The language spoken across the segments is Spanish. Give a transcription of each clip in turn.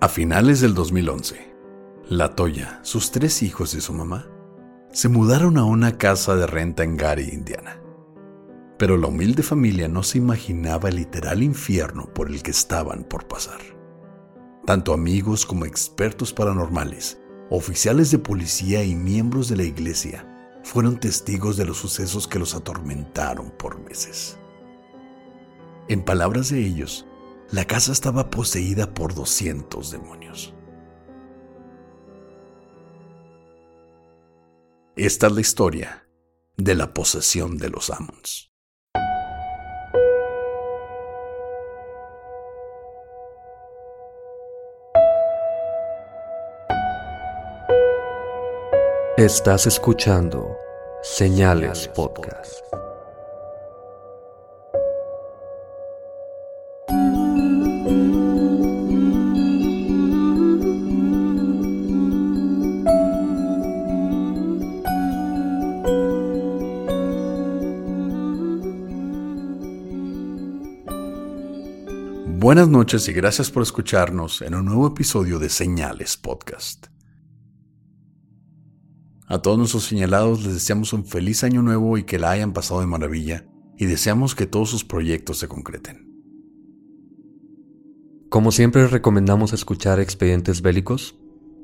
A finales del 2011, la Toya, sus tres hijos y su mamá se mudaron a una casa de renta en Gary, Indiana. Pero la humilde familia no se imaginaba el literal infierno por el que estaban por pasar. Tanto amigos como expertos paranormales, oficiales de policía y miembros de la iglesia fueron testigos de los sucesos que los atormentaron por meses. En palabras de ellos, la casa estaba poseída por 200 demonios. Esta es la historia de la posesión de los Ammons. Estás escuchando Señales Podcast. Buenas noches y gracias por escucharnos en un nuevo episodio de Señales Podcast. A todos nuestros señalados les deseamos un feliz año nuevo y que la hayan pasado de maravilla y deseamos que todos sus proyectos se concreten. Como siempre recomendamos escuchar Expedientes Bélicos,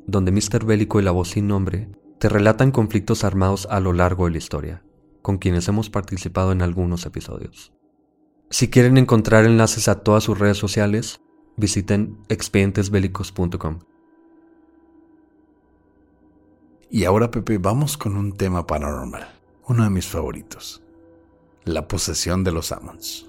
donde Mr. Bélico y la voz sin nombre te relatan conflictos armados a lo largo de la historia, con quienes hemos participado en algunos episodios. Si quieren encontrar enlaces a todas sus redes sociales, visiten expedientesbélicos.com. Y ahora, Pepe, vamos con un tema paranormal, uno de mis favoritos, la posesión de los Ammons.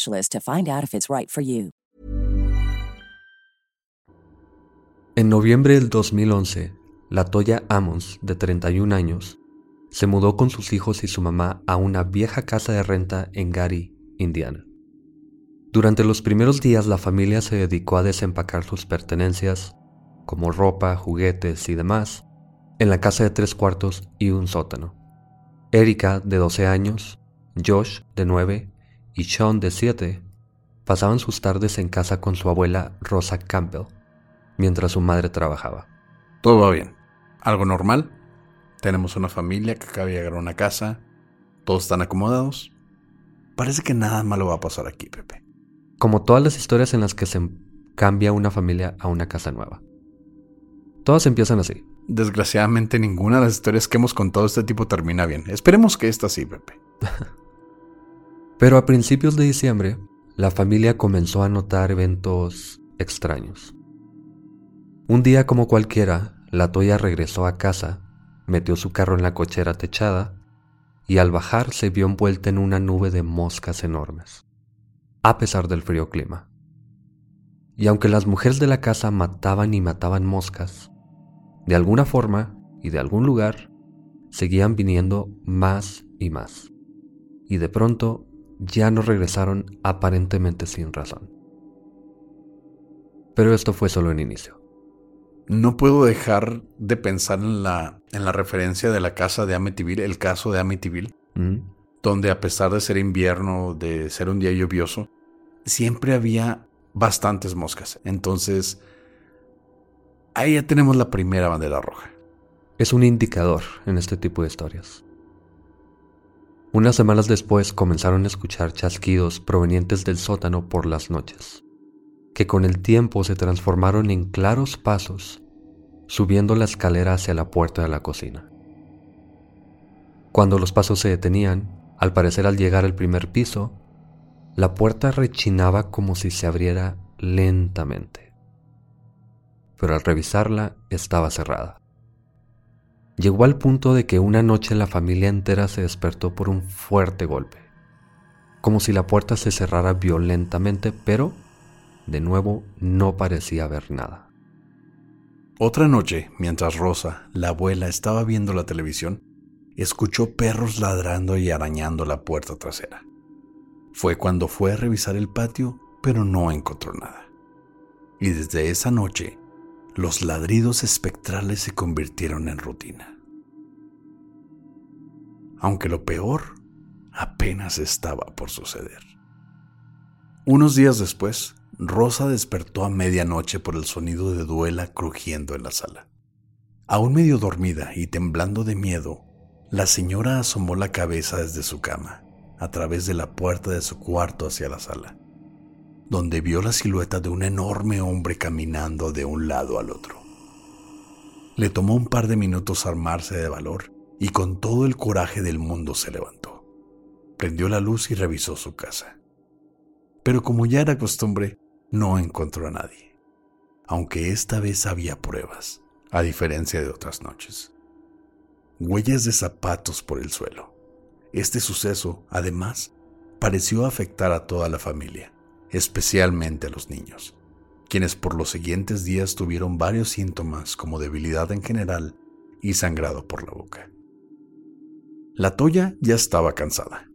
En noviembre del 2011, la Toya Ammons, de 31 años, se mudó con sus hijos y su mamá a una vieja casa de renta en Gary, Indiana. Durante los primeros días la familia se dedicó a desempacar sus pertenencias, como ropa, juguetes y demás, en la casa de tres cuartos y un sótano. Erika, de 12 años, Josh, de 9, y Sean, de 7, pasaban sus tardes en casa con su abuela Rosa Campbell, mientras su madre trabajaba. Todo va bien. Algo normal. Tenemos una familia que acaba de llegar a una casa. Todos están acomodados. Parece que nada malo va a pasar aquí, Pepe. Como todas las historias en las que se cambia una familia a una casa nueva. Todas empiezan así. Desgraciadamente ninguna de las historias que hemos contado este tipo termina bien. Esperemos que esta sí, Pepe. Pero a principios de diciembre, la familia comenzó a notar eventos extraños. Un día como cualquiera, la Toya regresó a casa, metió su carro en la cochera techada y al bajar se vio envuelta en una nube de moscas enormes, a pesar del frío clima. Y aunque las mujeres de la casa mataban y mataban moscas, de alguna forma y de algún lugar seguían viniendo más y más. Y de pronto ya no regresaron aparentemente sin razón. Pero esto fue solo el inicio. No puedo dejar de pensar en la, en la referencia de la casa de Amityville, el caso de Amityville, ¿Mm? donde a pesar de ser invierno, de ser un día lluvioso, siempre había bastantes moscas. Entonces, ahí ya tenemos la primera bandera roja. Es un indicador en este tipo de historias. Unas semanas después comenzaron a escuchar chasquidos provenientes del sótano por las noches, que con el tiempo se transformaron en claros pasos subiendo la escalera hacia la puerta de la cocina. Cuando los pasos se detenían, al parecer al llegar al primer piso, la puerta rechinaba como si se abriera lentamente. Pero al revisarla estaba cerrada. Llegó al punto de que una noche la familia entera se despertó por un fuerte golpe, como si la puerta se cerrara violentamente, pero de nuevo no parecía haber nada. Otra noche, mientras Rosa, la abuela, estaba viendo la televisión, escuchó perros ladrando y arañando la puerta trasera. Fue cuando fue a revisar el patio, pero no encontró nada. Y desde esa noche, los ladridos espectrales se convirtieron en rutina. Aunque lo peor apenas estaba por suceder. Unos días después, Rosa despertó a medianoche por el sonido de duela crujiendo en la sala. Aún medio dormida y temblando de miedo, la señora asomó la cabeza desde su cama, a través de la puerta de su cuarto hacia la sala, donde vio la silueta de un enorme hombre caminando de un lado al otro. Le tomó un par de minutos armarse de valor y con todo el coraje del mundo se levantó. Prendió la luz y revisó su casa. Pero como ya era costumbre, no encontró a nadie, aunque esta vez había pruebas, a diferencia de otras noches. Huellas de zapatos por el suelo. Este suceso, además, pareció afectar a toda la familia, especialmente a los niños, quienes por los siguientes días tuvieron varios síntomas como debilidad en general y sangrado por la boca. La Toya ya estaba cansada,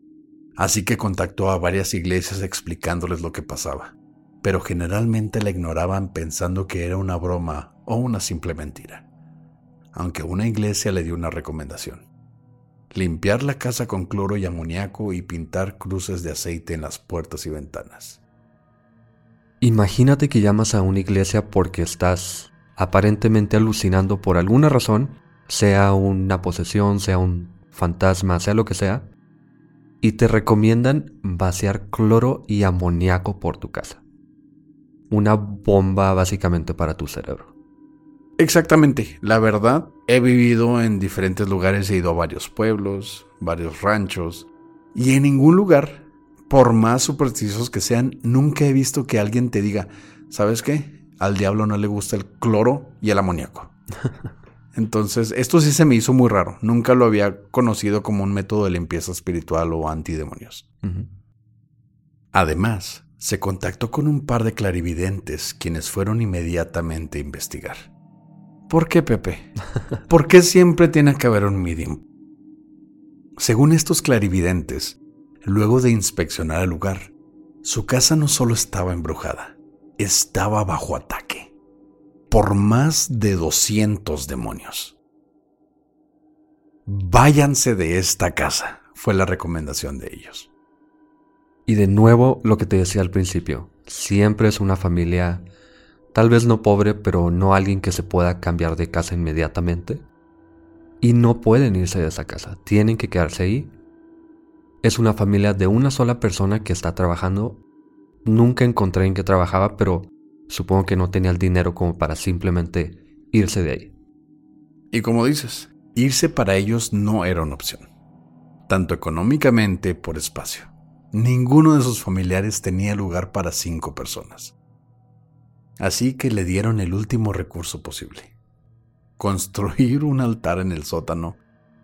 así que contactó a varias iglesias explicándoles lo que pasaba pero generalmente la ignoraban pensando que era una broma o una simple mentira, aunque una iglesia le dio una recomendación. Limpiar la casa con cloro y amoníaco y pintar cruces de aceite en las puertas y ventanas. Imagínate que llamas a una iglesia porque estás aparentemente alucinando por alguna razón, sea una posesión, sea un fantasma, sea lo que sea, y te recomiendan vaciar cloro y amoníaco por tu casa una bomba básicamente para tu cerebro. Exactamente, la verdad, he vivido en diferentes lugares, he ido a varios pueblos, varios ranchos, y en ningún lugar, por más supersticiosos que sean, nunca he visto que alguien te diga, ¿sabes qué? Al diablo no le gusta el cloro y el amoníaco. Entonces, esto sí se me hizo muy raro. Nunca lo había conocido como un método de limpieza espiritual o antidemonios. Además, se contactó con un par de clarividentes quienes fueron inmediatamente a investigar. ¿Por qué, Pepe? ¿Por qué siempre tiene que haber un medium? Según estos clarividentes, luego de inspeccionar el lugar, su casa no solo estaba embrujada, estaba bajo ataque por más de 200 demonios. Váyanse de esta casa, fue la recomendación de ellos. Y de nuevo lo que te decía al principio, siempre es una familia, tal vez no pobre, pero no alguien que se pueda cambiar de casa inmediatamente. Y no pueden irse de esa casa, tienen que quedarse ahí. Es una familia de una sola persona que está trabajando. Nunca encontré en qué trabajaba, pero supongo que no tenía el dinero como para simplemente irse de ahí. Y como dices, irse para ellos no era una opción, tanto económicamente por espacio. Ninguno de sus familiares tenía lugar para cinco personas. Así que le dieron el último recurso posible. Construir un altar en el sótano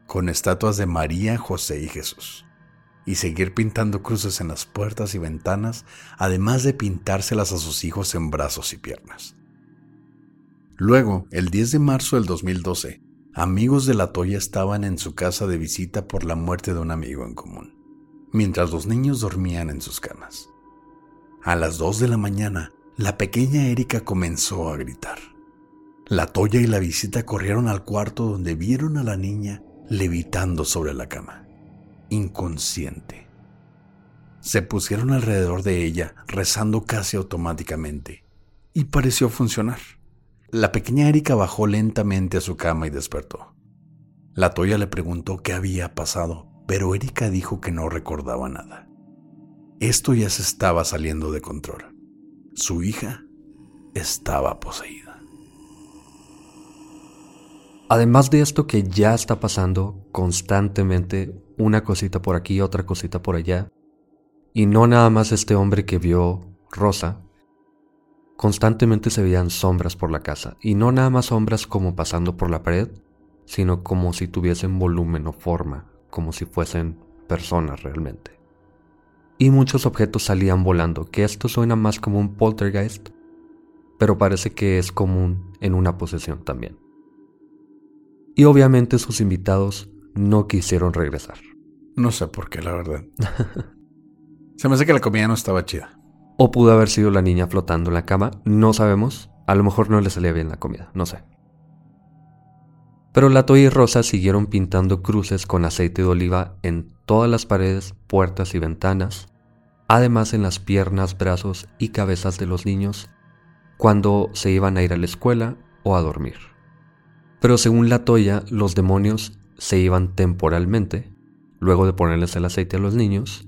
con estatuas de María, José y Jesús. Y seguir pintando cruces en las puertas y ventanas, además de pintárselas a sus hijos en brazos y piernas. Luego, el 10 de marzo del 2012, amigos de la Toya estaban en su casa de visita por la muerte de un amigo en común, mientras los niños dormían en sus camas. A las 2 de la mañana, la pequeña Erika comenzó a gritar. La Toya y la visita corrieron al cuarto donde vieron a la niña levitando sobre la cama, inconsciente. Se pusieron alrededor de ella, rezando casi automáticamente, y pareció funcionar. La pequeña Erika bajó lentamente a su cama y despertó. La Toya le preguntó qué había pasado, pero Erika dijo que no recordaba nada. Esto ya se estaba saliendo de control. Su hija estaba poseída. Además de esto que ya está pasando constantemente, una cosita por aquí, otra cosita por allá, y no nada más este hombre que vio Rosa, constantemente se veían sombras por la casa, y no nada más sombras como pasando por la pared, sino como si tuviesen volumen o forma, como si fuesen personas realmente. Y muchos objetos salían volando, que esto suena más como un poltergeist, pero parece que es común en una posesión también. Y obviamente sus invitados no quisieron regresar. No sé por qué, la verdad. Se me hace que la comida no estaba chida. O pudo haber sido la niña flotando en la cama, no sabemos. A lo mejor no le salía bien la comida, no sé. Pero Lato y Rosa siguieron pintando cruces con aceite de oliva en todas las paredes, puertas y ventanas, además en las piernas, brazos y cabezas de los niños cuando se iban a ir a la escuela o a dormir. Pero según la Toya, los demonios se iban temporalmente, luego de ponerles el aceite a los niños,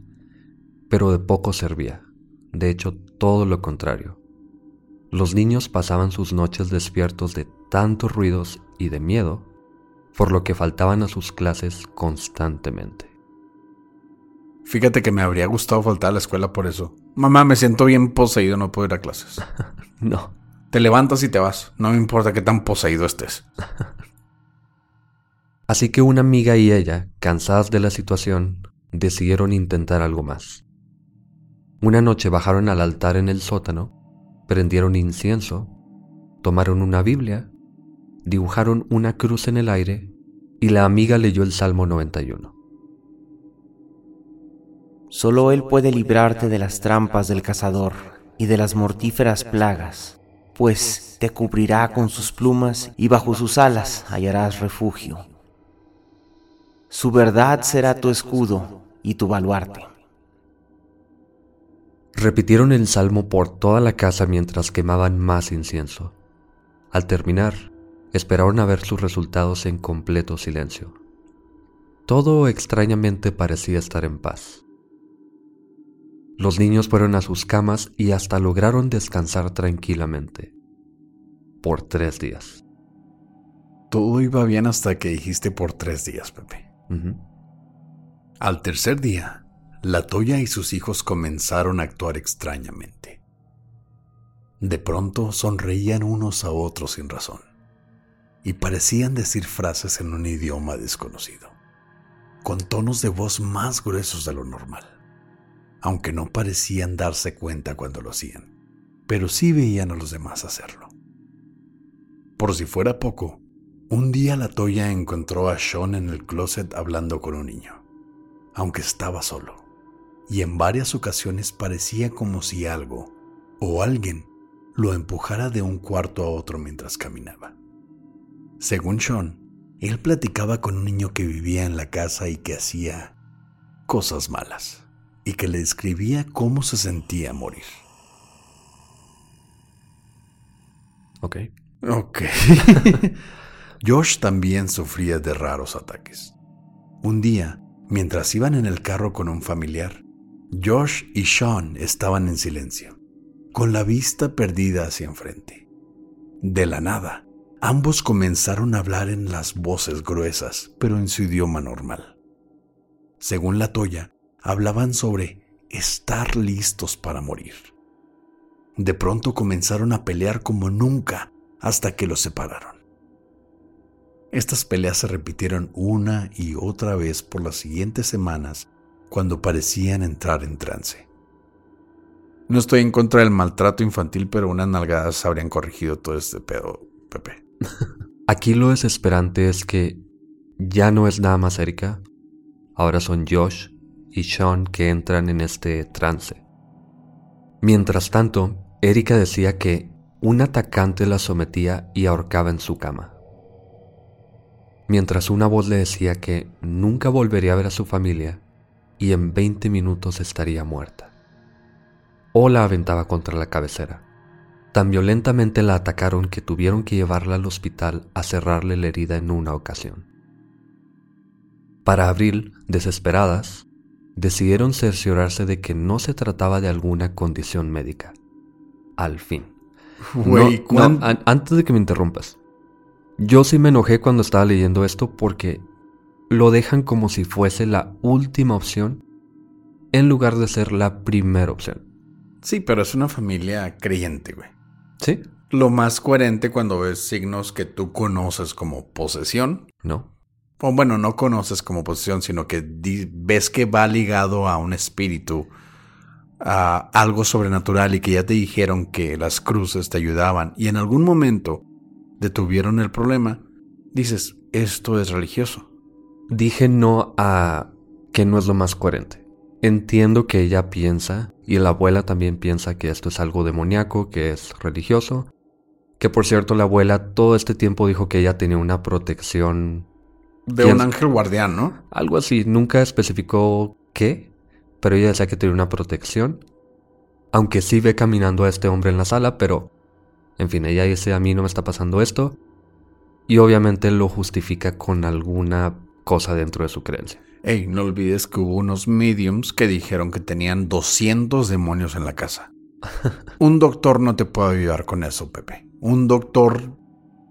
pero de poco servía. De hecho, todo lo contrario. Los niños pasaban sus noches despiertos de tantos ruidos y de miedo, por lo que faltaban a sus clases constantemente. Fíjate que me habría gustado faltar a la escuela por eso. Mamá, me siento bien poseído, no puedo ir a clases. no. Te levantas y te vas. No me importa qué tan poseído estés. Así que una amiga y ella, cansadas de la situación, decidieron intentar algo más. Una noche bajaron al altar en el sótano, prendieron incienso, tomaron una Biblia, dibujaron una cruz en el aire y la amiga leyó el Salmo 91. Solo Él puede librarte de las trampas del cazador y de las mortíferas plagas, pues te cubrirá con sus plumas y bajo sus alas hallarás refugio. Su verdad será tu escudo y tu baluarte. Repitieron el salmo por toda la casa mientras quemaban más incienso. Al terminar, esperaron a ver sus resultados en completo silencio. Todo extrañamente parecía estar en paz. Los niños fueron a sus camas y hasta lograron descansar tranquilamente. Por tres días. Todo iba bien hasta que dijiste por tres días, Pepe. Al tercer día, la Toya y sus hijos comenzaron a actuar extrañamente. De pronto sonreían unos a otros sin razón y parecían decir frases en un idioma desconocido, con tonos de voz más gruesos de lo normal aunque no parecían darse cuenta cuando lo hacían, pero sí veían a los demás hacerlo. Por si fuera poco, un día la Toya encontró a Sean en el closet hablando con un niño, aunque estaba solo, y en varias ocasiones parecía como si algo o alguien lo empujara de un cuarto a otro mientras caminaba. Según Sean, él platicaba con un niño que vivía en la casa y que hacía cosas malas y que le describía cómo se sentía morir. Ok. Ok. Josh también sufría de raros ataques. Un día, mientras iban en el carro con un familiar, Josh y Sean estaban en silencio, con la vista perdida hacia enfrente. De la nada, ambos comenzaron a hablar en las voces gruesas, pero en su idioma normal. Según la Toya, hablaban sobre estar listos para morir. De pronto comenzaron a pelear como nunca hasta que los separaron. Estas peleas se repitieron una y otra vez por las siguientes semanas cuando parecían entrar en trance. No estoy en contra del maltrato infantil, pero unas nalgadas habrían corregido todo este pedo, Pepe. Aquí lo desesperante es que ya no es nada más Erika, ahora son Josh y Sean que entran en este trance. Mientras tanto, Erika decía que un atacante la sometía y ahorcaba en su cama. Mientras una voz le decía que nunca volvería a ver a su familia y en 20 minutos estaría muerta. O la aventaba contra la cabecera. Tan violentamente la atacaron que tuvieron que llevarla al hospital a cerrarle la herida en una ocasión. Para Abril, desesperadas, decidieron cerciorarse de que no se trataba de alguna condición médica. Al fin. antes de que me interrumpas. Yo sí me enojé cuando estaba leyendo esto porque lo dejan como si fuese la última opción en lugar de ser la primera opción. Sí, pero es una familia creyente, güey. ¿Sí? Lo más coherente cuando ves signos que tú conoces como posesión. No. O bueno, no conoces como posesión, sino que ves que va ligado a un espíritu, a algo sobrenatural y que ya te dijeron que las cruces te ayudaban y en algún momento detuvieron el problema, dices, esto es religioso. Dije no a que no es lo más coherente. Entiendo que ella piensa, y la abuela también piensa que esto es algo demoníaco, que es religioso. Que por cierto, la abuela todo este tiempo dijo que ella tenía una protección. De un ángel guardián, ¿no? Algo así, nunca especificó qué, pero ella decía que tenía una protección. Aunque sí ve caminando a este hombre en la sala, pero. En fin, ella dice: A mí no me está pasando esto. Y obviamente lo justifica con alguna cosa dentro de su creencia. Ey, no olvides que hubo unos mediums que dijeron que tenían 200 demonios en la casa. Un doctor no te puede ayudar con eso, Pepe. Un doctor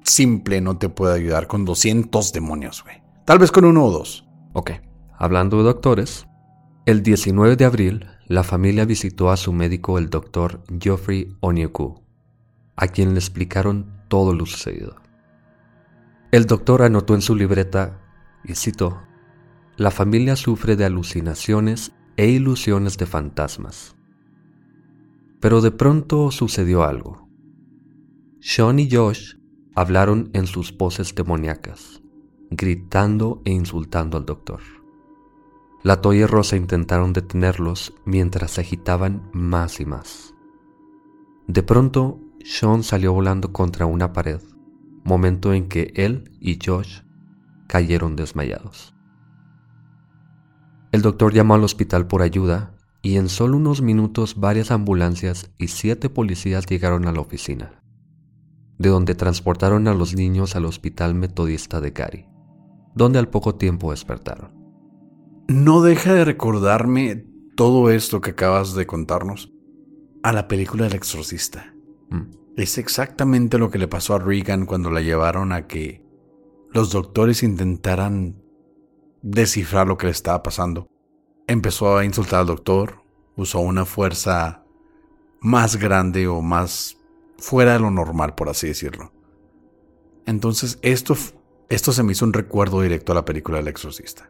simple no te puede ayudar con 200 demonios, güey. Tal vez con uno o dos. Ok, hablando de doctores, el 19 de abril la familia visitó a su médico el doctor Geoffrey Onyeku, a quien le explicaron todo lo sucedido. El doctor anotó en su libreta y cito, La familia sufre de alucinaciones e ilusiones de fantasmas. Pero de pronto sucedió algo. Sean y Josh hablaron en sus voces demoníacas, gritando e insultando al doctor. La Toya y Rosa intentaron detenerlos mientras se agitaban más y más. De pronto, Sean salió volando contra una pared, momento en que él y Josh cayeron desmayados. El doctor llamó al hospital por ayuda y en solo unos minutos varias ambulancias y siete policías llegaron a la oficina, de donde transportaron a los niños al hospital metodista de Gary, donde al poco tiempo despertaron. No deja de recordarme todo esto que acabas de contarnos a la película El exorcista. Mm. Es exactamente lo que le pasó a Regan cuando la llevaron a que los doctores intentaran descifrar lo que le estaba pasando. Empezó a insultar al doctor, usó una fuerza más grande o más fuera de lo normal, por así decirlo. Entonces, esto, esto se me hizo un recuerdo directo a la película El Exorcista.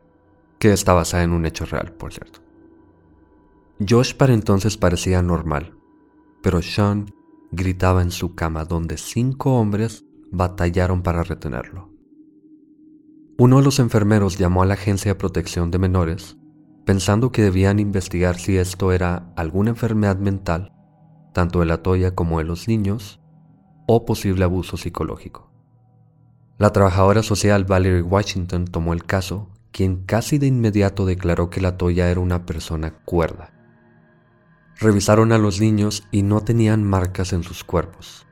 Que está basada en un hecho real, por cierto. Josh para entonces parecía normal, pero Sean gritaba en su cama donde cinco hombres batallaron para retenerlo. Uno de los enfermeros llamó a la Agencia de Protección de Menores, pensando que debían investigar si esto era alguna enfermedad mental, tanto de la toya como de los niños, o posible abuso psicológico. La trabajadora social Valerie Washington tomó el caso, quien casi de inmediato declaró que la toya era una persona cuerda. Revisaron a los niños y no tenían marcas en sus cuerpos.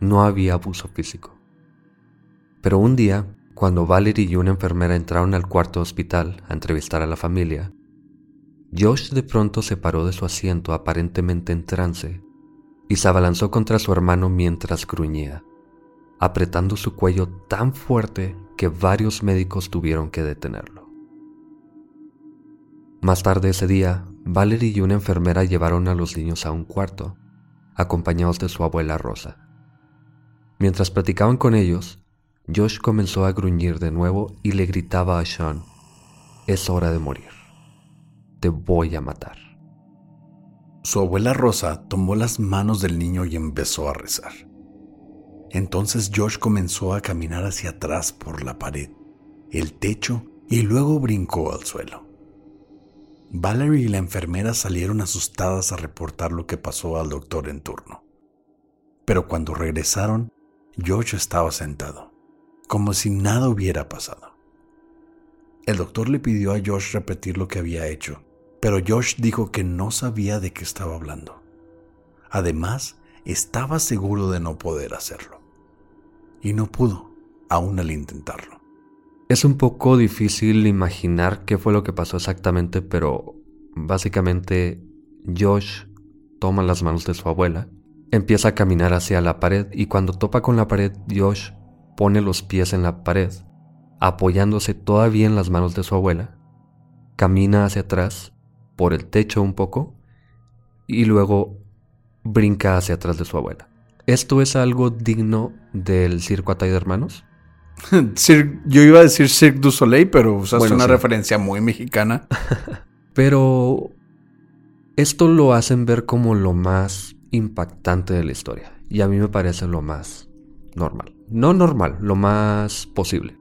No había abuso físico. Pero un día, cuando Valerie y una enfermera entraron al cuarto hospital a entrevistar a la familia, Josh de pronto se paró de su asiento aparentemente en trance y se abalanzó contra su hermano mientras gruñía. apretando su cuello tan fuerte que varios médicos tuvieron que detenerlo. Más tarde ese día, Valerie y una enfermera llevaron a los niños a un cuarto, acompañados de su abuela Rosa. Mientras platicaban con ellos, Josh comenzó a gruñir de nuevo y le gritaba a Sean, es hora de morir, te voy a matar. Su abuela Rosa tomó las manos del niño y empezó a rezar. Entonces Josh comenzó a caminar hacia atrás por la pared, el techo y luego brincó al suelo. Valerie y la enfermera salieron asustadas a reportar lo que pasó al doctor en turno. Pero cuando regresaron, Josh estaba sentado, como si nada hubiera pasado. El doctor le pidió a Josh repetir lo que había hecho, pero Josh dijo que no sabía de qué estaba hablando. Además, estaba seguro de no poder hacerlo. Y no pudo, aún al intentarlo. Es un poco difícil imaginar qué fue lo que pasó exactamente, pero básicamente Josh toma las manos de su abuela Empieza a caminar hacia la pared y cuando topa con la pared, Josh pone los pies en la pared, apoyándose todavía en las manos de su abuela, camina hacia atrás, por el techo un poco, y luego brinca hacia atrás de su abuela. ¿Esto es algo digno del circo Atay de Hermanos? Yo iba a decir Cirque du Soleil, pero usaste una referencia muy mexicana. pero esto lo hacen ver como lo más impactante de la historia. Y a mí me parece lo más normal. No normal, lo más posible.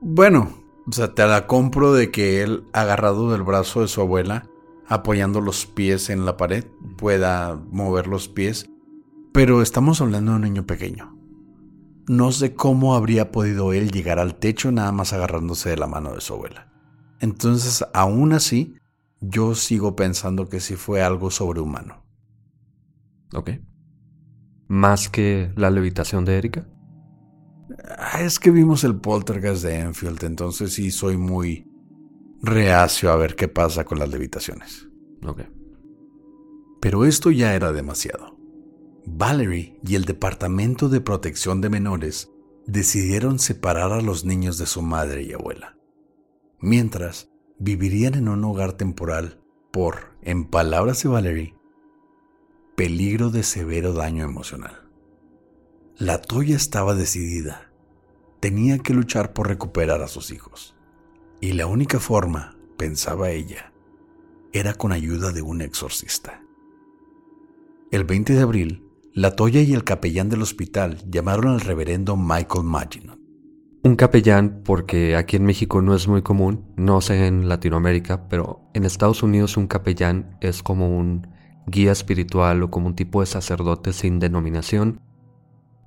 Bueno, o sea, te la compro de que él, agarrado del brazo de su abuela, apoyando los pies en la pared, pueda mover los pies. Pero estamos hablando de un niño pequeño. No sé cómo habría podido él llegar al techo nada más agarrándose de la mano de su abuela. Entonces, aún así, yo sigo pensando que sí fue algo sobrehumano. Ok. ¿Más que la levitación de Erika? Ah, es que vimos el poltergeist de Enfield, entonces sí soy muy reacio a ver qué pasa con las levitaciones. Ok. Pero esto ya era demasiado. Valerie y el Departamento de Protección de Menores decidieron separar a los niños de su madre y abuela. Mientras, vivirían en un hogar temporal por, en palabras de Valerie, peligro de severo daño emocional. La Toya estaba decidida. Tenía que luchar por recuperar a sus hijos. Y la única forma, pensaba ella, era con ayuda de un exorcista. El 20 de abril, la Toya y el capellán del hospital llamaron al reverendo Michael Maginot. Un capellán, porque aquí en México no es muy común, no sé en Latinoamérica, pero en Estados Unidos un capellán es como un guía espiritual o como un tipo de sacerdote sin denominación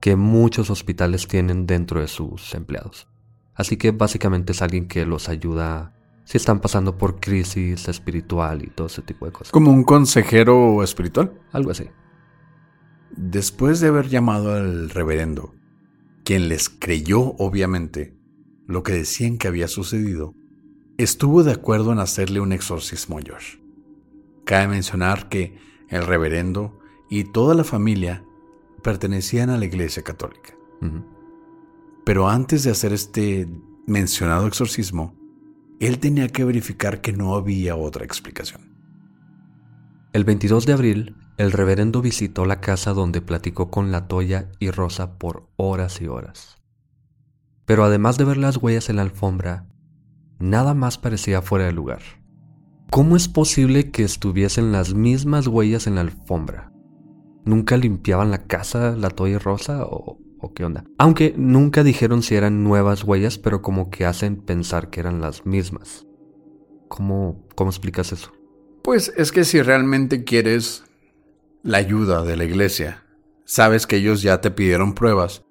que muchos hospitales tienen dentro de sus empleados. Así que básicamente es alguien que los ayuda si están pasando por crisis espiritual y todo ese tipo de cosas. ¿Como un consejero espiritual? Algo así. Después de haber llamado al reverendo, quien les creyó obviamente lo que decían que había sucedido, estuvo de acuerdo en hacerle un exorcismo a Josh. Cabe mencionar que el reverendo y toda la familia pertenecían a la Iglesia Católica. Pero antes de hacer este mencionado exorcismo, él tenía que verificar que no había otra explicación. El 22 de abril, el reverendo visitó la casa donde platicó con la Toya y Rosa por horas y horas. Pero además de ver las huellas en la alfombra, nada más parecía fuera de lugar. ¿Cómo es posible que estuviesen las mismas huellas en la alfombra? ¿Nunca limpiaban la casa, la toya rosa o, o qué onda? Aunque nunca dijeron si eran nuevas huellas, pero como que hacen pensar que eran las mismas. ¿Cómo, cómo explicas eso? Pues es que si realmente quieres la ayuda de la iglesia, sabes que ellos ya te pidieron pruebas,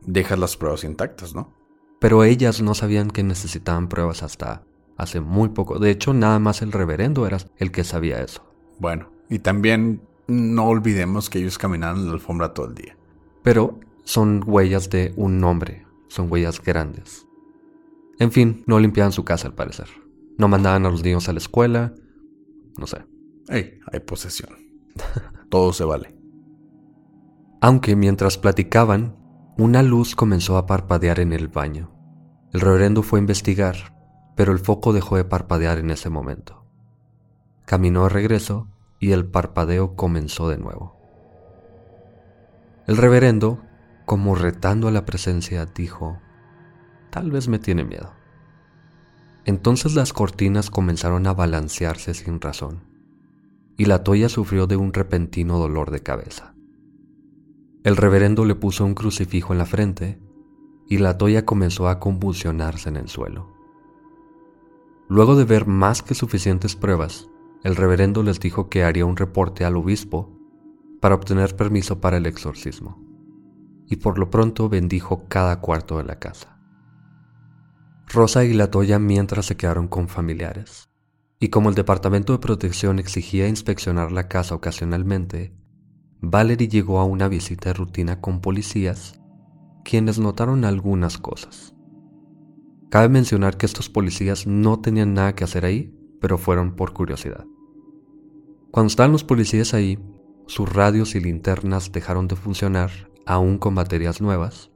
dejas las pruebas intactas, ¿no? Pero ellas no sabían que necesitaban pruebas hasta hace muy poco. De hecho, nada más el reverendo era el que sabía eso. Bueno, y también no olvidemos que ellos caminaban en la alfombra todo el día. Pero son huellas de un hombre, son huellas grandes. En fin, no limpiaban su casa al parecer. No mandaban a los niños a la escuela, no sé. Hey, hay posesión. Todo se vale. Aunque mientras platicaban, Una luz comenzó a parpadear en el baño. El reverendo fue a investigar, pero el foco dejó de parpadear en ese momento. Caminó a regreso y el parpadeo comenzó de nuevo. El reverendo, como retando a la presencia, dijo, tal vez me tiene miedo. Entonces las cortinas comenzaron a balancearse sin razón, y la toya sufrió de un repentino dolor de cabeza. El reverendo le puso un crucifijo en la frente, y la toya comenzó a convulsionarse en el suelo. Luego de ver más que suficientes pruebas, el reverendo les dijo que haría un reporte al obispo para obtener permiso para el exorcismo, y por lo pronto bendijo cada cuarto de la casa. Rosa y la Toya mientras se quedaron con familiares, y como el Departamento de Protección exigía inspeccionar la casa ocasionalmente, Valerie llegó a una visita de rutina con policías, quienes notaron algunas cosas. Cabe mencionar que estos policías no tenían nada que hacer ahí, pero fueron por curiosidad. Cuando estaban los policías ahí, sus radios y linternas dejaron de funcionar, aún con baterías nuevas.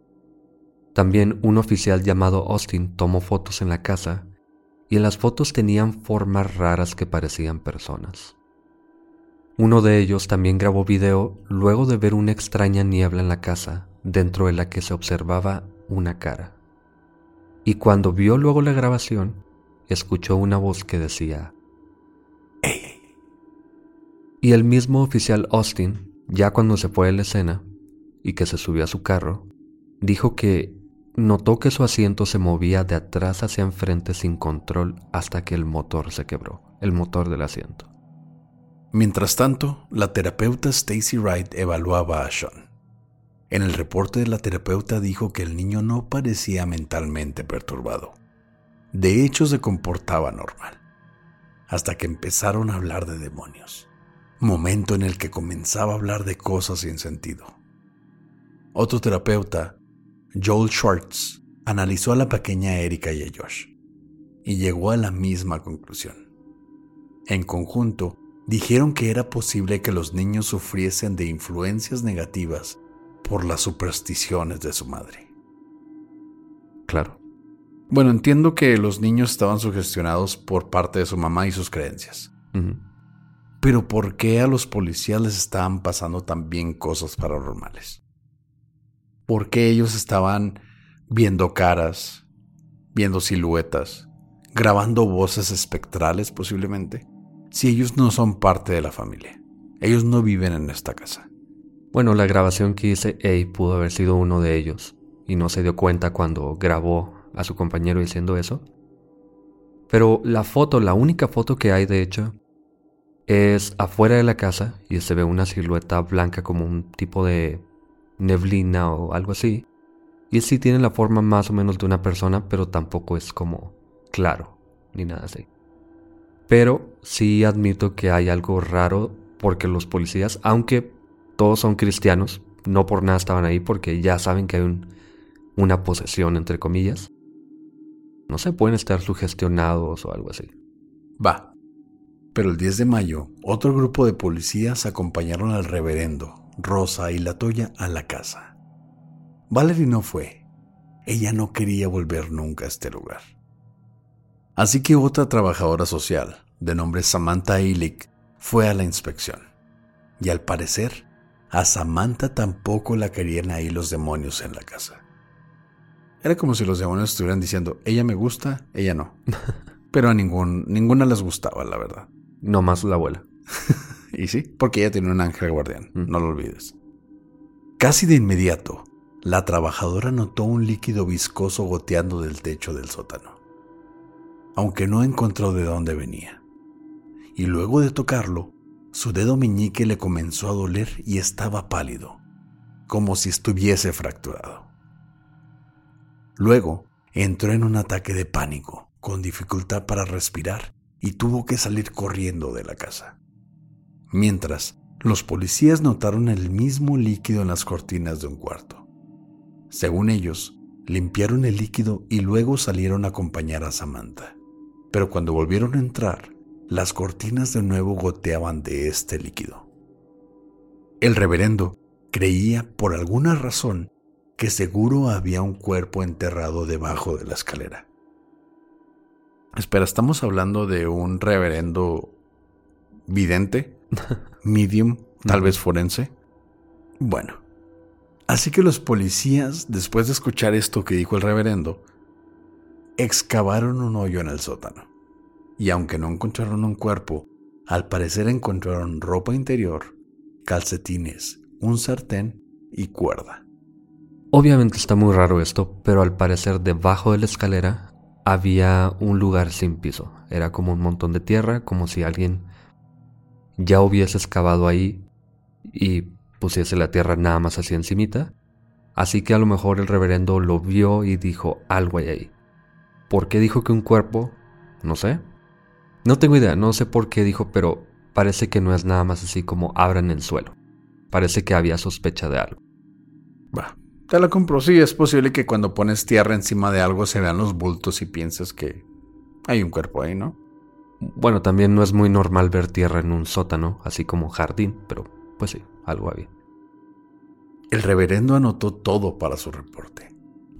También un oficial llamado Austin tomó fotos en la casa y en las fotos tenían formas raras que parecían personas. Uno de ellos también grabó video luego de ver una extraña niebla en la casa dentro de la que se observaba una cara. Y cuando vio luego la grabación, escuchó una voz que decía, y el mismo oficial Austin, ya cuando se fue de la escena y que se subió a su carro, dijo que notó que su asiento se movía de atrás hacia enfrente sin control hasta que el motor se quebró, el motor del asiento. Mientras tanto, la terapeuta Stacy Wright evaluaba a Sean. En el reporte de la terapeuta dijo que el niño no parecía mentalmente perturbado. De hecho, se comportaba normal, hasta que empezaron a hablar de demonios momento en el que comenzaba a hablar de cosas sin sentido. Otro terapeuta, Joel Schwartz, analizó a la pequeña Erika y a Josh y llegó a la misma conclusión. En conjunto, dijeron que era posible que los niños sufriesen de influencias negativas por las supersticiones de su madre. Claro. Bueno, entiendo que los niños estaban sugestionados por parte de su mamá y sus creencias. Pero ¿por qué a los policías les estaban pasando también cosas paranormales? ¿Por qué ellos estaban viendo caras, viendo siluetas, grabando voces espectrales posiblemente? Si ellos no son parte de la familia, ellos no viven en esta casa. Bueno, la grabación que hice A pudo haber sido uno de ellos y no se dio cuenta cuando grabó a su compañero diciendo eso. Pero la foto, la única foto que hay de hecho, es afuera de la casa y se ve una silueta blanca como un tipo de neblina o algo así. Y sí tiene la forma más o menos de una persona, pero tampoco es como claro, ni nada así. Pero sí admito que hay algo raro porque los policías, aunque todos son cristianos, no por nada estaban ahí porque ya saben que hay una posesión, entre comillas. No se pueden estar sugestionados o algo así. Va, pero el 10 de mayo, otro grupo de policías acompañaron al reverendo, Rosa y la Toya a la casa. Valerie no fue. Ella no quería volver nunca a este lugar. Así que otra trabajadora social, de nombre Samantha Illich, fue a la inspección. Y al parecer, a Samantha tampoco la querían ahí los demonios en la casa. Era como si los demonios estuvieran diciendo, ella me gusta, ella no. Pero a ningún, ninguna les gustaba, la verdad. No más la abuela. y sí, porque ella tiene un ángel guardián, mm. no lo olvides. Casi de inmediato, la trabajadora notó un líquido viscoso goteando del techo del sótano, aunque no encontró de dónde venía. Y luego de tocarlo, su dedo meñique le comenzó a doler y estaba pálido, como si estuviese fracturado. Luego entró en un ataque de pánico, con dificultad para respirar y tuvo que salir corriendo de la casa. Mientras, los policías notaron el mismo líquido en las cortinas de un cuarto. Según ellos, limpiaron el líquido y luego salieron a acompañar a Samantha. Pero cuando volvieron a entrar, las cortinas de nuevo goteaban de este líquido. El reverendo creía por alguna razón que seguro había un cuerpo enterrado debajo de la escalera. Espera, ¿estamos hablando de un reverendo vidente? ¿Medium? ¿Tal vez forense? Bueno, así que los policías, después de escuchar esto que dijo el reverendo, excavaron un hoyo en el sótano. Y aunque no encontraron un cuerpo, al parecer encontraron ropa interior, calcetines, un sartén y cuerda. Obviamente está muy raro esto, pero al parecer debajo de la escalera había un lugar sin piso. Era como un montón de tierra, como si alguien ya hubiese excavado ahí y pusiese la tierra nada más así encimita. Así que a lo mejor el reverendo lo vio y dijo algo hay ahí. ¿Por qué dijo que un cuerpo? No sé. No tengo idea, no sé por qué dijo, pero parece que no es nada más así como abran el suelo. Parece que había sospecha de algo. Va, te la compro. Sí, es posible que cuando pones tierra encima de algo se vean los bultos y pienses que hay un cuerpo ahí, ¿no? Bueno, también no es muy normal ver tierra en un sótano, así como jardín, pero pues sí, algo había. El reverendo anotó todo para su reporte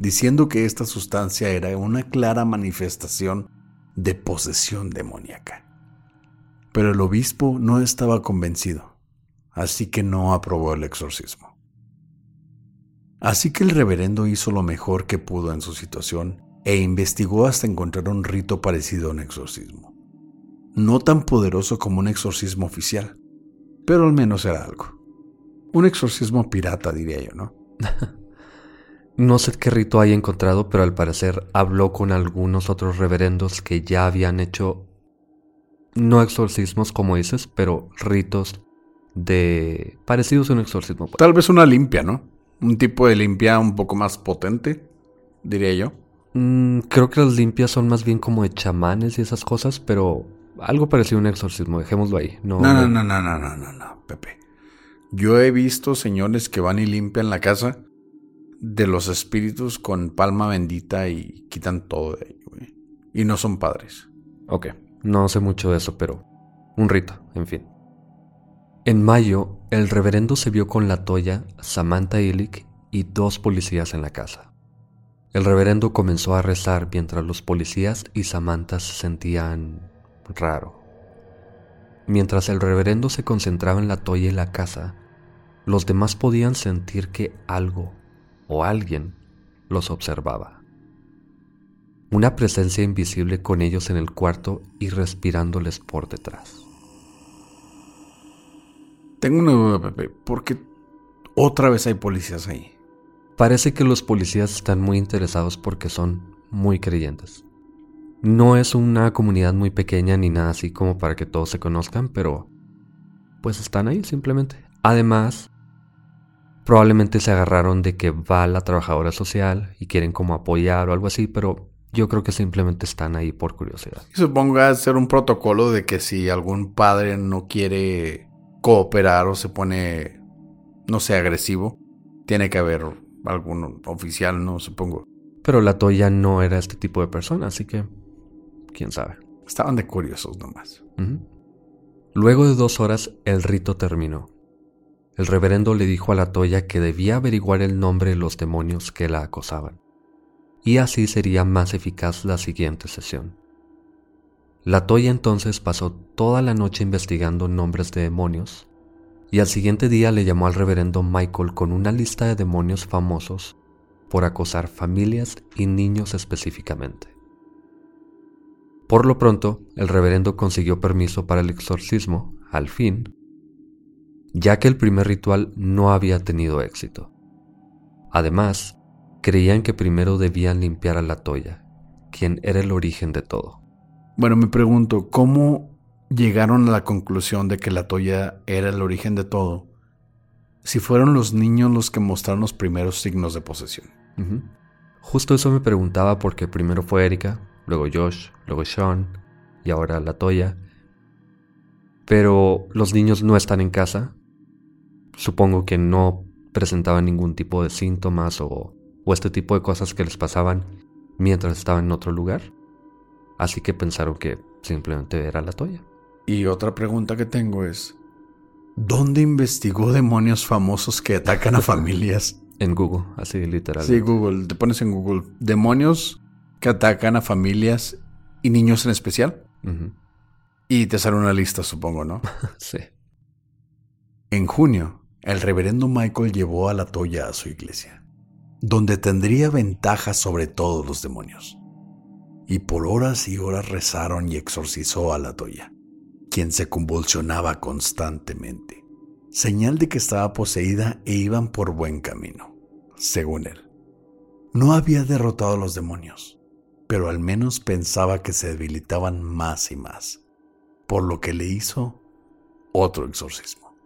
diciendo que esta sustancia era una clara manifestación de posesión demoníaca. Pero el obispo no estaba convencido, así que no aprobó el exorcismo. Así que el reverendo hizo lo mejor que pudo en su situación e investigó hasta encontrar un rito parecido a un exorcismo. No tan poderoso como un exorcismo oficial, pero al menos era algo. Un exorcismo pirata, diría yo, ¿no? No sé qué rito haya encontrado, pero al parecer habló con algunos otros reverendos que ya habían hecho, no exorcismos como dices, pero ritos de parecidos a un exorcismo. Tal vez una limpia, ¿no? Un tipo de limpia un poco más potente, diría yo. Mm, creo que las limpias son más bien como de chamanes y esas cosas, pero algo parecido a un exorcismo, dejémoslo ahí. No, no, no, no, no, no, no, no, no, Pepe. Yo he visto señores que van y limpian la casa de los espíritus con palma bendita y quitan todo de ahí, güey. Y no son padres. Ok, no sé mucho de eso, pero un rito, en fin. En mayo, el reverendo se vio con la toya, Samantha Illich y dos policías en la casa. El reverendo comenzó a rezar mientras los policías y Samantha se sentían raro. Mientras el reverendo se concentraba en la toya y la casa, los demás podían sentir que algo o alguien los observaba. Una presencia invisible con ellos en el cuarto y respirándoles por detrás. Tengo una duda, Pepe. ¿Por qué otra vez hay policías ahí? Parece que los policías están muy interesados porque son muy creyentes. No es una comunidad muy pequeña ni nada así como para que todos se conozcan, pero pues están ahí simplemente. Además, probablemente se agarraron de que va la trabajadora social y quieren como apoyar o algo así, pero yo creo que simplemente están ahí por curiosidad. Supongo que ser un protocolo de que si algún padre no quiere cooperar o se pone, no sé, agresivo, tiene que haber algún oficial, no supongo. Pero la Toya no era este tipo de persona, así que quién sabe. Estaban de curiosos nomás. Luego de dos horas, el rito terminó el reverendo le dijo a la Toya que debía averiguar el nombre de los demonios que la acosaban, y así sería más eficaz la siguiente sesión. La Toya entonces pasó toda la noche investigando nombres de demonios, y al siguiente día le llamó al reverendo Michael con una lista de demonios famosos por acosar familias y niños específicamente. Por lo pronto, el reverendo consiguió permiso para el exorcismo, al fin, ya que el primer ritual no había tenido éxito. Además, creían que primero debían limpiar a la Toya, quien era el origen de todo. Bueno, me pregunto, ¿cómo llegaron a la conclusión de que la Toya era el origen de todo? Si fueron los niños los que mostraron los primeros signos de posesión. Justo eso me preguntaba porque primero fue Erika, luego Josh, luego Sean y ahora la Toya. Pero los niños no están en casa, supongo que no presentaban ningún tipo de síntomas o, este tipo de cosas que les pasaban mientras estaban en otro lugar. Así que pensaron que simplemente era la toya. Y otra pregunta que tengo es, ¿dónde investigó demonios famosos que atacan a familias En Google, así literal. Sí, Google. Te pones en Google demonios que atacan a familias y niños en especial. Y te sale una lista, supongo, ¿no? Sí. En junio, el reverendo Michael llevó a la Toya a su iglesia, donde tendría ventaja sobre todos los demonios. Y por horas y horas rezaron y exorcizó a la Toya, quien se convulsionaba constantemente, señal de que estaba poseída e iban por buen camino, según él. No había derrotado a los demonios, pero al menos pensaba que se debilitaban más y más, por lo que le hizo otro exorcismo.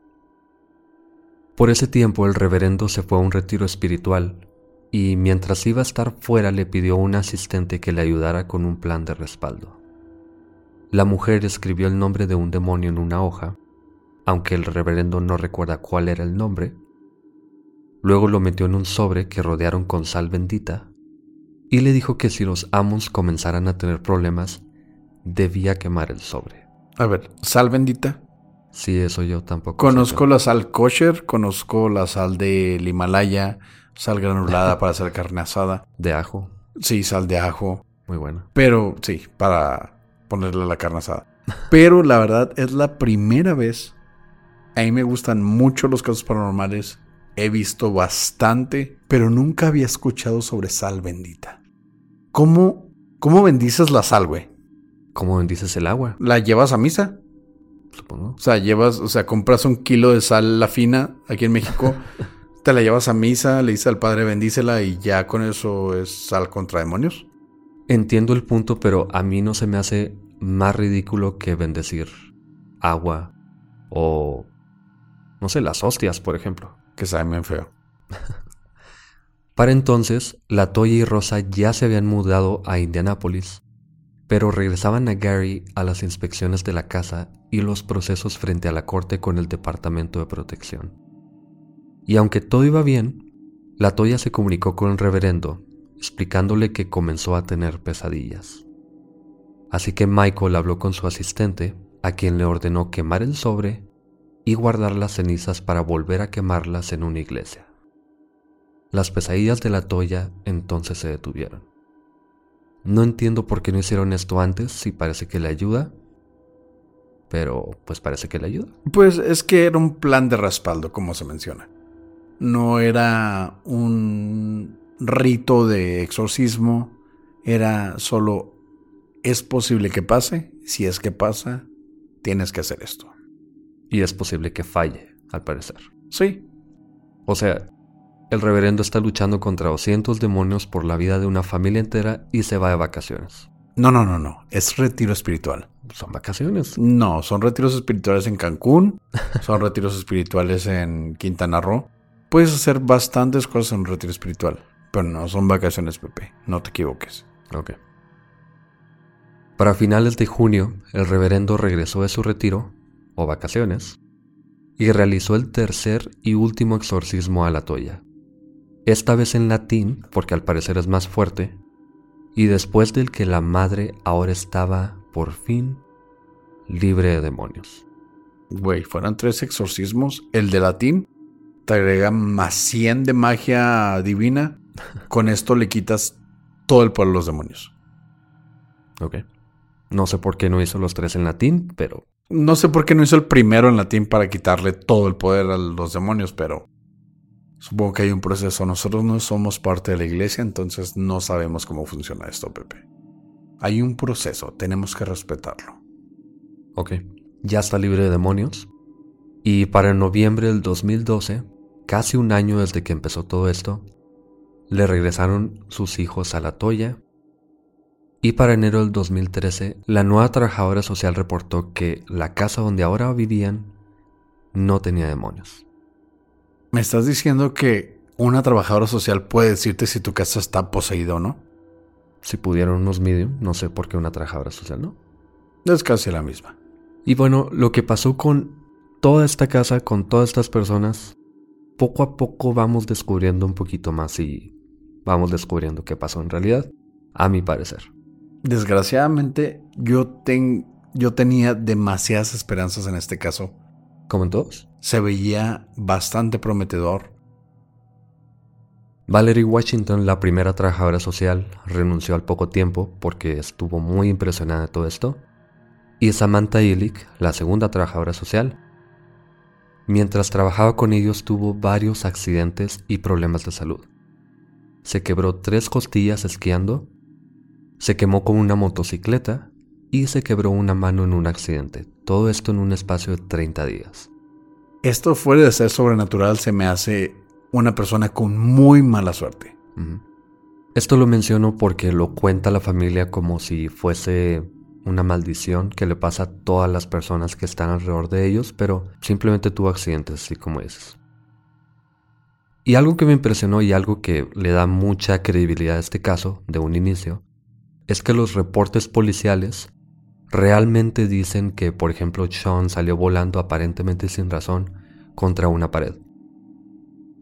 Por ese tiempo el reverendo se fue a un retiro espiritual y mientras iba a estar fuera le pidió a un asistente que le ayudara con un plan de respaldo. La mujer escribió el nombre de un demonio en una hoja, aunque el reverendo no recuerda cuál era el nombre. Luego lo metió en un sobre que rodearon con sal bendita y le dijo que si los amos comenzaran a tener problemas, debía quemar el sobre. A ver, sal bendita. Sí, eso yo tampoco. Conozco la sal kosher, conozco la sal del Himalaya, sal granulada para hacer carne asada. De ajo, Sí, sal de ajo. muy buena. Pero sí, para ponerle la carne asada. Pero la verdad es la primera vez. A mí me gustan mucho los casos paranormales. He visto bastante, pero nunca había escuchado sobre sal bendita. ¿Cómo, cómo bendices la sal, güey? ¿Cómo bendices el agua? ¿La llevas a misa? Supongo. O sea, llevas, o sea, compras un kilo de sal la fina aquí en México, te la llevas a misa, le dices al padre bendícela y ya con eso es sal contra demonios. Entiendo el punto, pero a mí no se me hace más ridículo que bendecir agua o, no sé, las hostias, por ejemplo. Que sabe bien feo. Para entonces, la Toya y Rosa ya se habían mudado a Indianápolis, pero regresaban a Gary a las inspecciones de la casa y los procesos frente a la corte con el Departamento de Protección. Y aunque todo iba bien, la Toya se comunicó con el reverendo, explicándole que comenzó a tener pesadillas. Así que Michael habló con su asistente, a quien le ordenó quemar el sobre y guardar las cenizas para volver a quemarlas en una iglesia. Las pesadillas de la Toya entonces se detuvieron. No entiendo por qué no hicieron esto antes, si parece que le ayuda, pero pues parece que le ayuda. Pues es que era un plan de respaldo, como se menciona. No era un rito de exorcismo, era solo es posible que pase, si es que pasa, tienes que hacer esto. Y es posible que falle, al parecer. Sí, O sea, el reverendo está luchando contra 200 demonios por la vida de una familia entera y se va de vacaciones. no, no, no, no, es retiro espiritual. Son vacaciones. No, son retiros espirituales en Cancún, son retiros espirituales en Quintana Roo. Puedes hacer bastantes cosas en un retiro espiritual, pero no son vacaciones, Pepe, no te equivoques. Ok. Para finales de junio, el reverendo regresó de su retiro, o vacaciones, y realizó el tercer y último exorcismo a la toya. Esta vez en latín, porque al parecer es más fuerte, y después del que la madre ahora estaba, por fin, libre de demonios. Güey, fueron tres exorcismos. El de latín te agrega más 100 de magia divina. Con esto le quitas todo el poder a los demonios. Ok. No sé por qué no hizo los tres en latín, pero No sé por qué no hizo el primero en latín para quitarle todo el poder a los demonios, pero supongo que hay un proceso. Nosotros no somos parte de la iglesia, entonces no sabemos cómo funciona esto, Pepe. Hay un proceso, tenemos que respetarlo. Ok, ya está libre de demonios. Y para noviembre del 2012, casi un año desde que empezó todo esto, le regresaron sus hijos a la Toya. Y para enero del 2013, la nueva trabajadora social reportó que la casa donde ahora vivían no tenía demonios. ¿Me estás diciendo que una trabajadora social puede decirte si tu casa está poseída o no? Si pudieron unos medium, no sé por qué una trabajadora social no. Es casi la misma. Y bueno, lo que pasó con toda esta casa, con todas estas personas, poco a poco vamos descubriendo un poquito más y vamos descubriendo qué pasó en realidad, a mi parecer. Desgraciadamente, yo, ten- yo tenía demasiadas esperanzas en este caso. Como en todos. Se veía bastante prometedor. Valerie Washington, la primera trabajadora social, renunció al poco tiempo porque estuvo muy impresionada de todo esto. Y Samantha Illich, la segunda trabajadora social, mientras trabajaba con ellos tuvo varios accidentes y problemas de salud. Se quebró tres costillas esquiando, se quemó con una motocicleta y se quebró una mano en un accidente. Todo esto en un espacio de 30 días. Esto fuera de ser sobrenatural se me hace una persona con muy mala suerte. Esto lo menciono porque lo cuenta la familia como si fuese una maldición que le pasa a todas las personas que están alrededor de ellos, pero simplemente tuvo accidentes, así como dices. Y algo que me impresionó y algo que le da mucha credibilidad a este caso, de un inicio, es que los reportes policiales realmente dicen que, por ejemplo, Sean salió volando aparentemente sin razón contra una pared.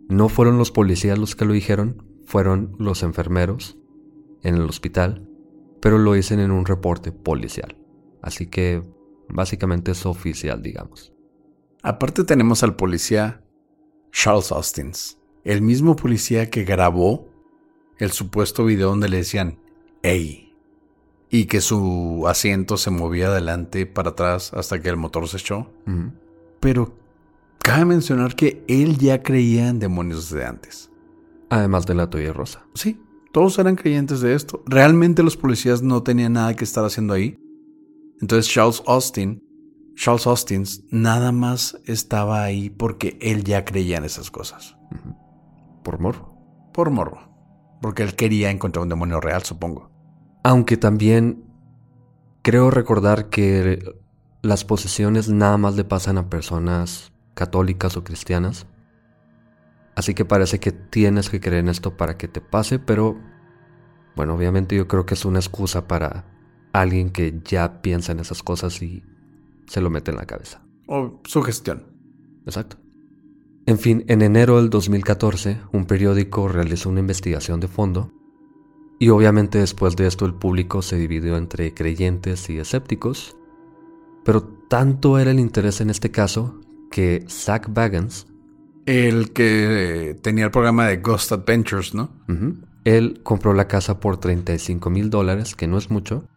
No fueron los policías los que lo dijeron, fueron los enfermeros en el hospital, pero lo dicen en un reporte policial. Así que básicamente es oficial, digamos. Aparte tenemos al policía Charles Austins, el mismo policía que grabó el supuesto video donde le decían, ¡Ey! Y que su asiento se movía adelante para atrás hasta que el motor se echó. Pero cabe mencionar que él ya creía en demonios desde antes. Además de la toalla rosa. Sí, todos eran creyentes de esto. Realmente los policías no tenían nada que estar haciendo ahí. Entonces Charles Austin, Charles Austin nada más estaba ahí porque él ya creía en esas cosas. Por morro. Por morro. Porque él quería encontrar un demonio real, supongo. Aunque también creo recordar que las posesiones nada más le pasan a personas católicas o cristianas. Así que parece que tienes que creer en esto para que te pase, pero bueno, obviamente yo creo que es una excusa para alguien que ya piensa en esas cosas y se lo mete en la cabeza. O sugestión. Exacto. En fin, en enero del 2014, un periódico realizó una investigación de fondo y obviamente después de esto el público se dividió entre creyentes y escépticos. Pero tanto era el interés en este caso que Zach Bagans, el que tenía el programa de Ghost Adventures, ¿no? él compró la casa por 35 mil dólares, que no es mucho,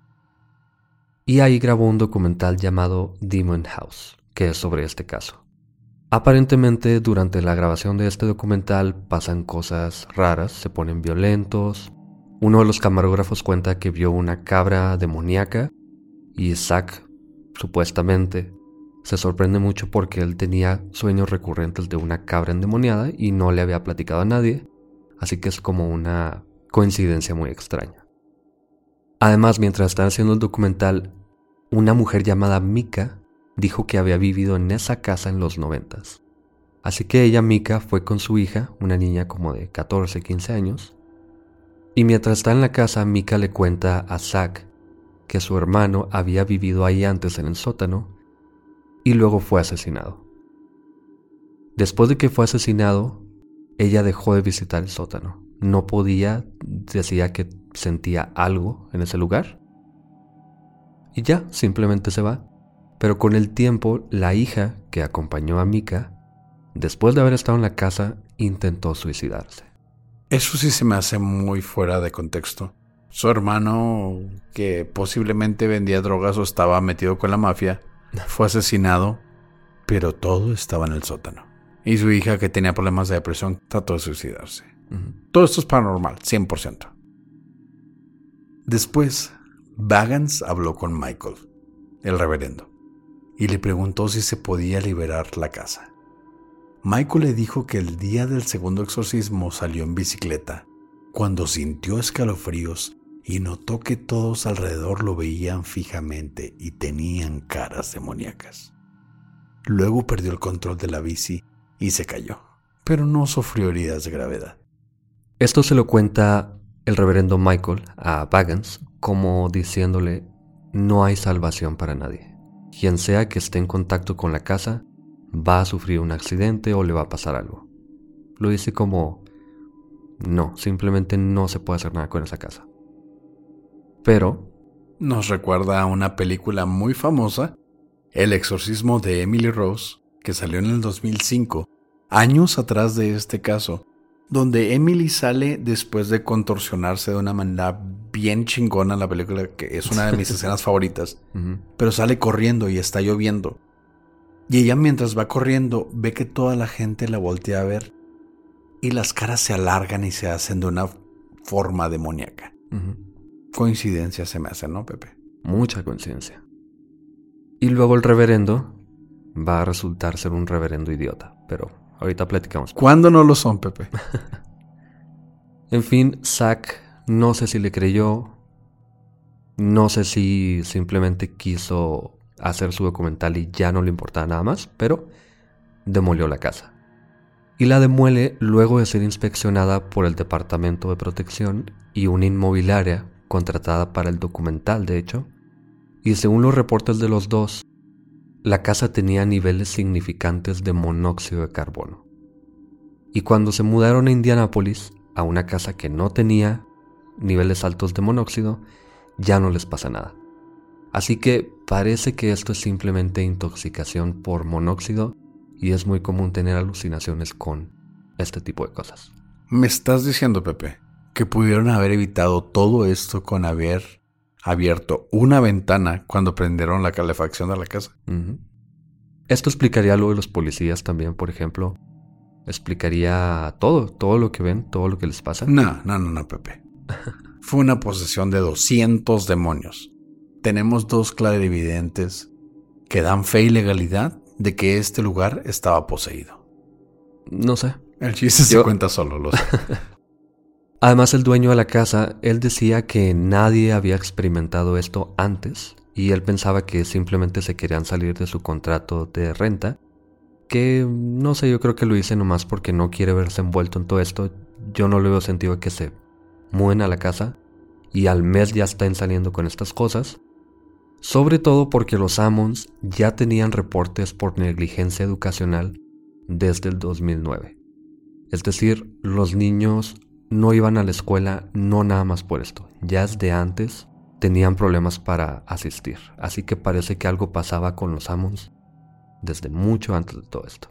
y ahí grabó un documental llamado Demon House, que es sobre este caso. Aparentemente durante la grabación de este documental pasan cosas raras, se ponen violentos, uno de los camarógrafos cuenta que vio una cabra demoníaca y Zack, supuestamente, se sorprende mucho porque él tenía sueños recurrentes de una cabra endemoniada y no le había platicado a nadie, así que es como una coincidencia muy extraña. Además, mientras estaba haciendo el documental, una mujer llamada Mika dijo que había vivido en esa casa en los noventas. Así que ella, Mika, fue con su hija, una niña como de 14, 15 años, y mientras está en la casa, Mika le cuenta a Zack que su hermano había vivido ahí antes en el sótano y luego fue asesinado. Después de que fue asesinado, ella dejó de visitar el sótano. No podía, decía que sentía algo en ese lugar. Y ya, simplemente se va. Pero con el tiempo, la hija que acompañó a Mika, después de haber estado en la casa, intentó suicidarse. Eso sí se me hace muy fuera de contexto. Su hermano, que posiblemente vendía drogas o estaba metido con la mafia, fue asesinado, pero todo estaba en el sótano. Y su hija, que tenía problemas de depresión, trató de suicidarse. Todo esto es paranormal, 100%. Después, Bagans habló con Michael, el reverendo, y le preguntó si se podía liberar la casa. Michael le dijo que el día del segundo exorcismo salió en bicicleta, cuando sintió escalofríos y notó que todos alrededor lo veían fijamente y tenían caras demoníacas. Luego perdió el control de la bici y se cayó, pero no sufrió heridas de gravedad. Esto se lo cuenta el reverendo Michael a Bagans como diciéndole, no hay salvación para nadie. Quien sea que esté en contacto con la casa va a sufrir un accidente o le va a pasar algo. Lo dice como, no, simplemente no se puede hacer nada con esa casa. Pero... Nos recuerda a una película muy famosa, El exorcismo de Emily Rose, que salió en el 2005, años atrás de este caso, donde Emily sale después de contorsionarse de una manera bien chingona en la película, que es una de mis escenas favoritas, pero sale corriendo y está lloviendo. Y ella mientras va corriendo ve que toda la gente la voltea a ver y las caras se alargan y se hacen de una forma demoníaca. Coincidencia se me hace, ¿no, Pepe? Mucha coincidencia. Y luego el reverendo va a resultar ser un reverendo idiota, pero ahorita platicamos. ¿Cuándo no lo son, Pepe? En fin, Zack no sé si le creyó, no sé si simplemente quiso hacer su documental y ya no le importaba nada más, pero demolió la casa. Y la demuele luego de ser inspeccionada por el Departamento de Protección y una inmobiliaria contratada para el documental, de hecho. Y según los reportes de los dos, la casa tenía niveles significantes de monóxido de carbono. Y cuando se mudaron a Indianápolis, a una casa que no tenía niveles altos de monóxido, ya no les pasa nada. Así que parece que esto es simplemente intoxicación por monóxido y es muy común tener alucinaciones con este tipo de cosas. Me estás diciendo, Pepe, que pudieron haber evitado todo esto con haber abierto una ventana cuando prendieron la calefacción de la casa. Esto explicaría lo de los policías también, por ejemplo. Explicaría todo, todo lo que ven, todo lo que les pasa. No, no, no, no, Pepe. Fue una posesión de 200 demonios. Tenemos dos clarividentes que dan fe y legalidad de que este lugar estaba poseído. No sé. El chiste se Yo- cuenta solo, lo sé. Además, el dueño de la casa, él decía que nadie había experimentado esto antes y él pensaba que simplemente se querían salir de su contrato de renta. Que no sé, yo creo que lo hice nomás porque no quiere verse envuelto en todo esto. Yo no le veo sentido que se muden a la casa y al mes ya estén saliendo con estas cosas. Sobre todo porque los Ammons ya tenían reportes por negligencia educacional desde el 2009. Es decir, los niños no iban a la escuela no nada más por esto, ya desde antes tenían problemas para asistir, así que parece que algo pasaba con los Ammons desde mucho antes de todo esto.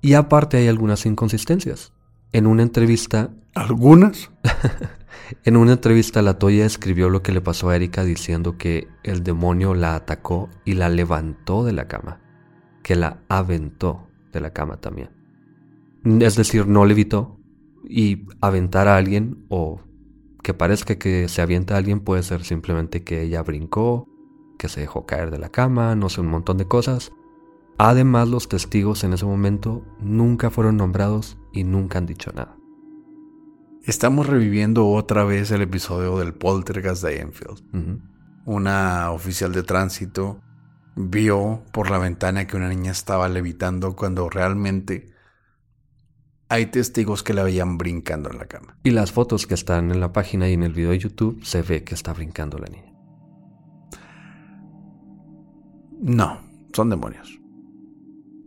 Y aparte hay algunas inconsistencias. En una entrevista, ¿Algunas? en una entrevista la Toya escribió lo que le pasó a Erika diciendo que el demonio la atacó y la levantó de la cama, que la aventó de la cama también. Es decir, no levitó y aventar a alguien o que parezca que se avienta a alguien puede ser simplemente que ella brincó, que se dejó caer de la cama, no sé, un montón de cosas. Además, los testigos en ese momento nunca fueron nombrados y nunca han dicho nada. Estamos reviviendo otra vez el episodio del poltergeist de Enfield. Una oficial de tránsito vio por la ventana que una niña estaba levitando cuando realmente hay testigos que la veían brincando en la cama. Y las fotos que están en la página y en el video de YouTube se ve que está brincando la niña. No, son demonios.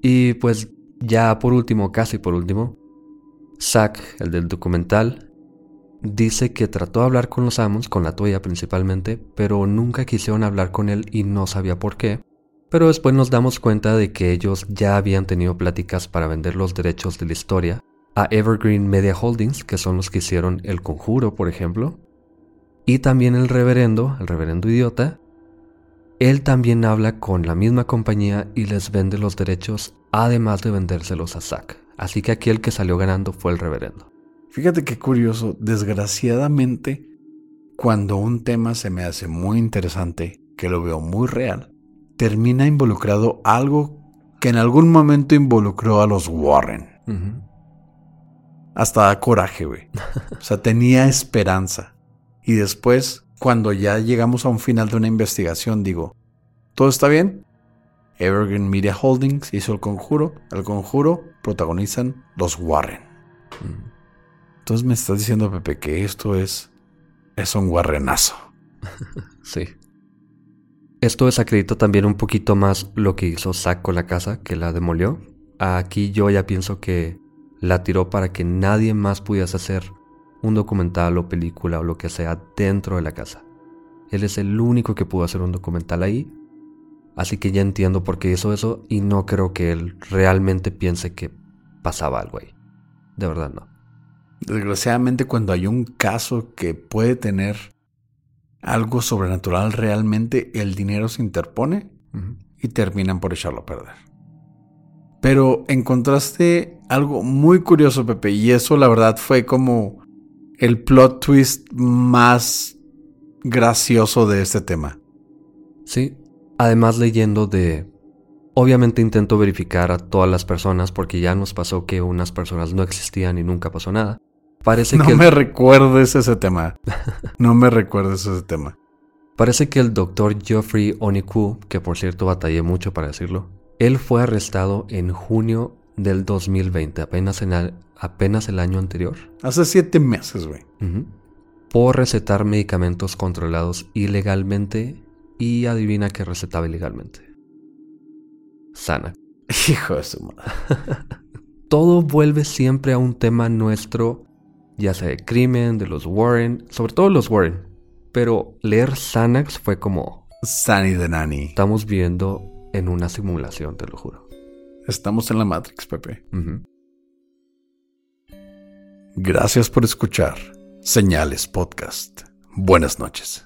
Y pues ya por último, casi por último, Zack, el del documental, dice que trató de hablar con los Amos, con la toalla principalmente, pero nunca quisieron hablar con él y no sabía por qué. Pero después nos damos cuenta de que ellos ya habían tenido pláticas para vender los derechos de la historia a Evergreen Media Holdings, que son los que hicieron El Conjuro, por ejemplo. Y también el reverendo, el reverendo idiota, él también habla con la misma compañía y les vende los derechos, además de vendérselos a Zack. Así que aquí el que salió ganando fue el reverendo. Fíjate qué curioso, desgraciadamente, cuando un tema se me hace muy interesante, que lo veo muy real, termina involucrado algo que en algún momento involucró a los Warren. Hasta da coraje, güey. O sea, tenía esperanza. Y después, cuando ya llegamos a un final de una investigación, digo, ¿todo está bien? Evergreen Media Holdings hizo el conjuro. El conjuro protagonizan los Warren. Mm. Entonces me estás diciendo, Pepe, que esto es. Es un Warrenazo. Sí. Esto desacredita también un poquito más lo que hizo Zack con la casa, que la demolió. Aquí yo ya pienso que la tiró para que nadie más pudiese hacer un documental o película o lo que sea dentro de la casa. Él es el único que pudo hacer un documental ahí. Así que ya entiendo por qué hizo eso y no creo que él realmente piense que pasaba algo ahí. De verdad no. Desgraciadamente cuando hay un caso que puede tener algo sobrenatural realmente, el dinero se interpone y terminan por echarlo a perder. Pero encontraste algo muy curioso, Pepe, y eso la verdad fue como el plot twist más gracioso de este tema. Sí, además leyendo de... Obviamente intento verificar a todas las personas porque ya nos pasó que unas personas no existían y nunca pasó nada. Parece no que me recuerdes ese tema. No me recuerdes ese tema. Parece que el doctor Geoffrey Oniku, que por cierto batallé mucho para decirlo, él fue arrestado en junio del 2020, apenas, en el, apenas el año anterior. Hace siete meses, güey. Por recetar medicamentos controlados ilegalmente y adivina qué recetaba ilegalmente. Sana. Hijo de su madre. Todo vuelve siempre a un tema nuestro, ya sea de crimen, de los Warren, sobre todo los Warren. Pero leer Xanax fue como... Sunny de Nani. Estamos viendo en una simulación, te lo juro. Estamos en la Matrix, Pepe. Gracias por escuchar Señales Podcast. Buenas noches.